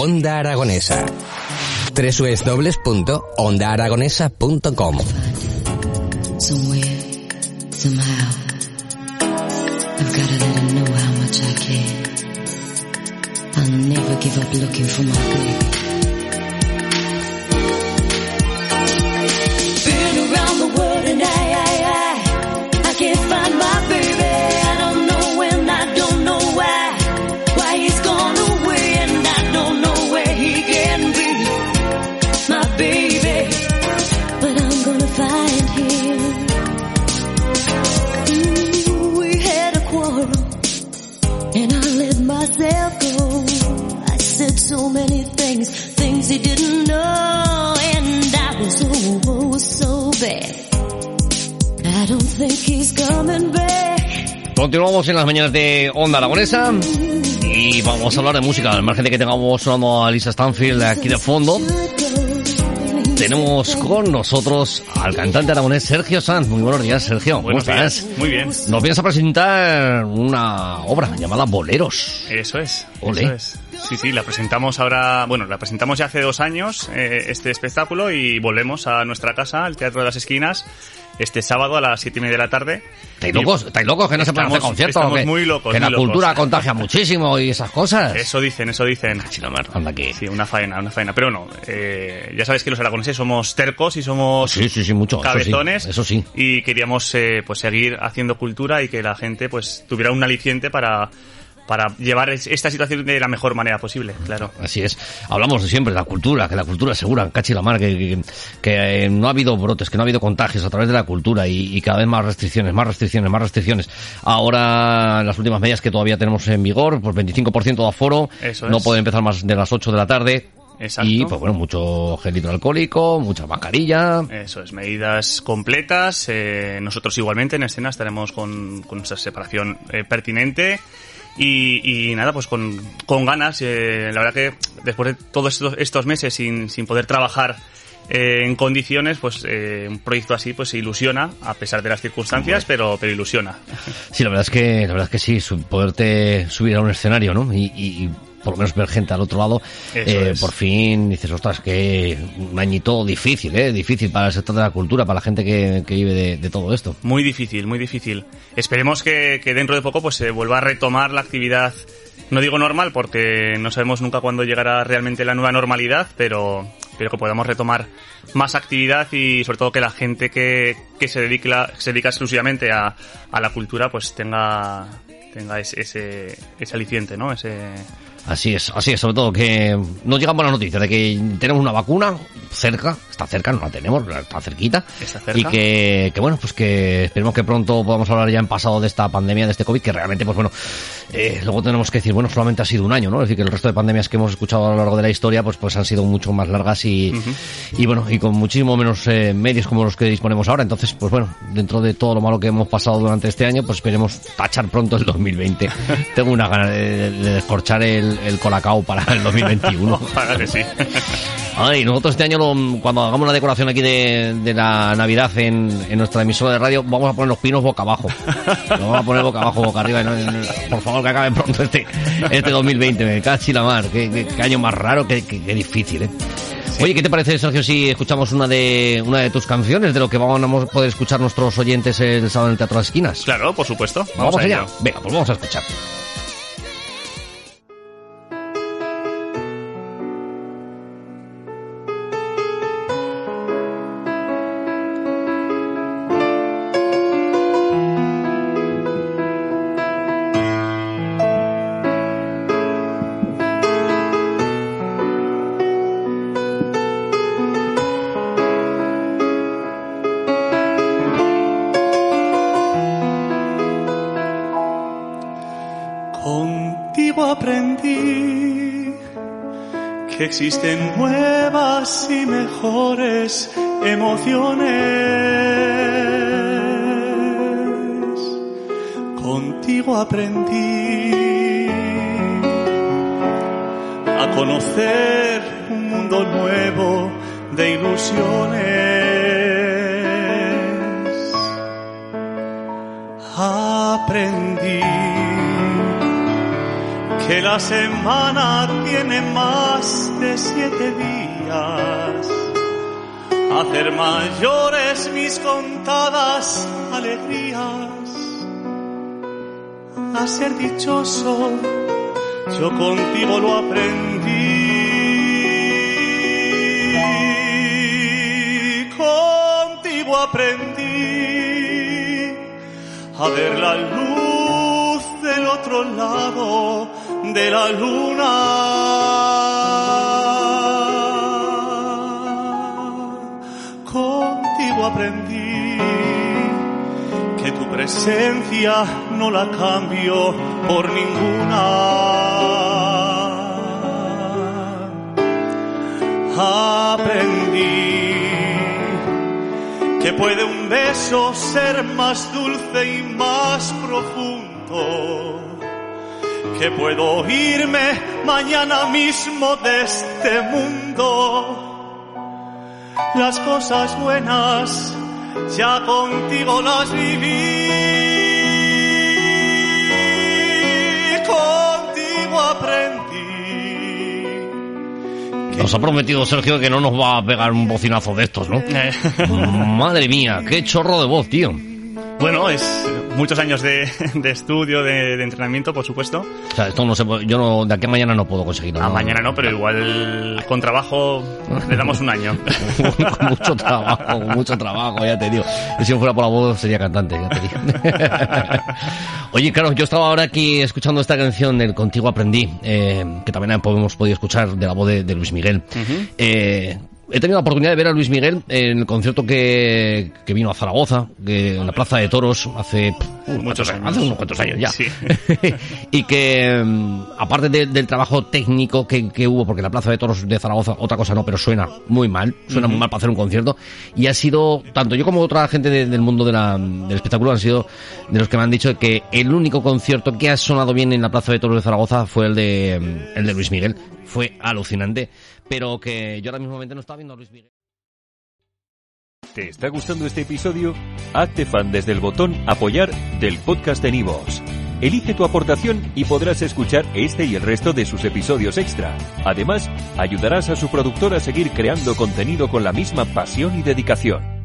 Onda Aragonesa. www.ondaaragonesa.com. I'll never give up looking for my baby. And I let myself go. I said so many things, things he didn't know, and I was oh, oh so bad. I don't think he's coming back. Continuamos en las mañanas de Onda Aragonesa y vamos a hablar de música. Al margen de que tengamos sonando a Lisa Stanfield aquí de fondo, tenemos con nosotros al cantante aragonés Sergio Sanz. Muy buenos días, Sergio. ¿Cómo Buenos estás? días. Muy bien. Nos vienes a presentar una obra llamada Boleros. Eso es. Ole. Eso es. Sí, sí, la presentamos ahora, bueno, la presentamos ya hace dos años, eh, este espectáculo, y volvemos a nuestra casa, al Teatro de las Esquinas, este sábado a las siete y media de la tarde. ¿Estáis locos? ¿Estáis locos que no se pueden hacer Estamos- conciertos? estamos que, muy locos, Que la muy locos. cultura contagia muchísimo y esas cosas. Eso dicen, eso dicen. Anda aquí. Sí, una faena, una faena. Pero no, eh, ya sabes que los aragoneses somos tercos y somos Sí, sí, sí, mucho. eso sí, cabezones. Eso sí. Y queríamos eh, pues seguir haciendo cultura y que la gente pues tuviera un aliciente para, para llevar es- esta situación de la mejor manera posible, claro. Así es. Hablamos siempre de la cultura, que la cultura es segura, cachi la mar, que, que, que, eh, no ha habido brotes, que no ha habido contagios a través de la cultura y, y cada vez más restricciones, más restricciones, más restricciones. Ahora, las últimas medidas que todavía tenemos en vigor, pues 25% de aforo, Eso no es. puede empezar más de las 8 de la tarde. Exacto. Y, pues bueno, mucho gel hidroalcohólico, mucha mascarilla. Eso es, medidas completas. eh, nosotros igualmente en escena estaremos con, con nuestra separación eh, pertinente. Y, y nada, pues con, con ganas. eh, la verdad que después de todos estos, estos meses sin, sin poder trabajar eh, en condiciones, pues eh, un proyecto así pues ilusiona, a pesar de las circunstancias, pero, pero ilusiona. Sí, la verdad es que, la verdad es que sí, su- poderte subir a un escenario, ¿no? Y por lo menos ver gente al otro lado, eh, por fin dices, ostras, que un añito difícil, ¿eh? Difícil para el sector de la cultura, para la gente que, que vive de, de todo esto. Muy difícil, muy difícil. Esperemos que, que dentro de poco pues se vuelva a retomar la actividad. No digo normal porque no sabemos nunca cuándo llegará realmente la nueva normalidad, pero, pero que podamos retomar más actividad y sobre todo que la gente que, que se dedica, se dedica exclusivamente a, a la cultura pues tenga, tenga ese, ese, ese aliciente, ¿no? Ese, Así es, así es, sobre todo que nos llegan buenas noticias de que tenemos una vacuna cerca, está cerca, no la tenemos, está cerquita. Está cerca. Y que, que bueno, pues que esperemos que pronto podamos hablar ya en pasado de esta pandemia, de este COVID, que realmente, pues bueno, eh, luego tenemos que decir, bueno, solamente ha sido un año, ¿no? Es decir, que el resto de pandemias que hemos escuchado a lo largo de la historia, pues, pues han sido mucho más largas y, y bueno, y con muchísimo menos eh, medios como los que disponemos ahora. Entonces, pues bueno, dentro de todo lo malo que hemos pasado durante este año, pues esperemos tachar pronto el 2020. Tengo una gana de, de descorchar el, el colacao para el 2021. Ojalá que sí. Ay, nosotros este año, lo- cuando hagamos la decoración aquí de, de la Navidad en, en nuestra emisora de radio, vamos a poner los pinos boca abajo. Vamos a poner boca abajo, boca arriba. ¿no? Por favor, que acabe pronto este, este 2020. Me cachi la mar. Qué, qué- qué año más raro, qué, qué- difícil, ¿eh? Oye, ¿qué te parece, Sergio, si escuchamos una de una de tus canciones, de lo que vamos a poder escuchar nuestros oyentes el sábado en el Teatro de las Esquinas? Claro, por supuesto. Vamos, Vamos, allá. ello. Venga, pues vamos a escuchar. Que existen nuevas y mejores emociones. Contigo aprendí a conocer un mundo nuevo de ilusiones. Aprendí que la semana tiene más de siete días. Hacer mayores mis contadas alegrías. A ser dichoso, yo contigo lo aprendí. Contigo aprendí a ver la luz otro lado de la luna. Contigo aprendí que tu presencia no la cambio por ninguna. Aprendí que puede un beso ser más dulce y más profundo que puedo irme mañana mismo de este mundo. Las cosas buenas ya contigo las viví. Contigo aprendí. Nos ha prometido Sergio que no nos va a pegar un bocinazo de estos, ¿no? Eh, Madre mía, qué chorro de voz, tío. bueno, es muchos años de, de estudio, de, de entrenamiento, por supuesto. O sea, esto no se puede, yo no, de aquí a mañana no puedo conseguirlo. A mañana no, pero igual con trabajo le damos un año. con mucho trabajo, con mucho trabajo, ya te digo. Y si no fuera por la voz sería cantante, ya te digo. Oye, claro, yo estaba ahora aquí escuchando esta canción del Contigo Aprendí, eh, que también hemos podido escuchar de la voz de, de Luis Miguel. Eh, he tenido la oportunidad de ver a Luis Miguel en el concierto que, que vino a Zaragoza, que, en la Plaza de Toros, hace uh, Muchos años. Hace unos cuantos años ya. Sí. y que, mm, aparte de- del trabajo técnico que, que hubo, porque la Plaza de Toros de Zaragoza, otra cosa no, pero suena muy mal, suena muy mal para hacer un concierto, y ha sido, tanto yo como otra gente de- del mundo de la- del espectáculo han sido de los que me han dicho que el único concierto que ha sonado bien en la Plaza de Toros de Zaragoza fue el de, el de Luis Miguel. Fue alucinante, pero que yo ahora mismo no estaba viendo a Luis Miguel. ¿Te está gustando este episodio? Hazte fan desde el botón Apoyar del podcast de Nivos. Elige tu aportación y podrás escuchar este y el resto de sus episodios extra. Además, ayudarás a su productor a seguir creando contenido con la misma pasión y dedicación.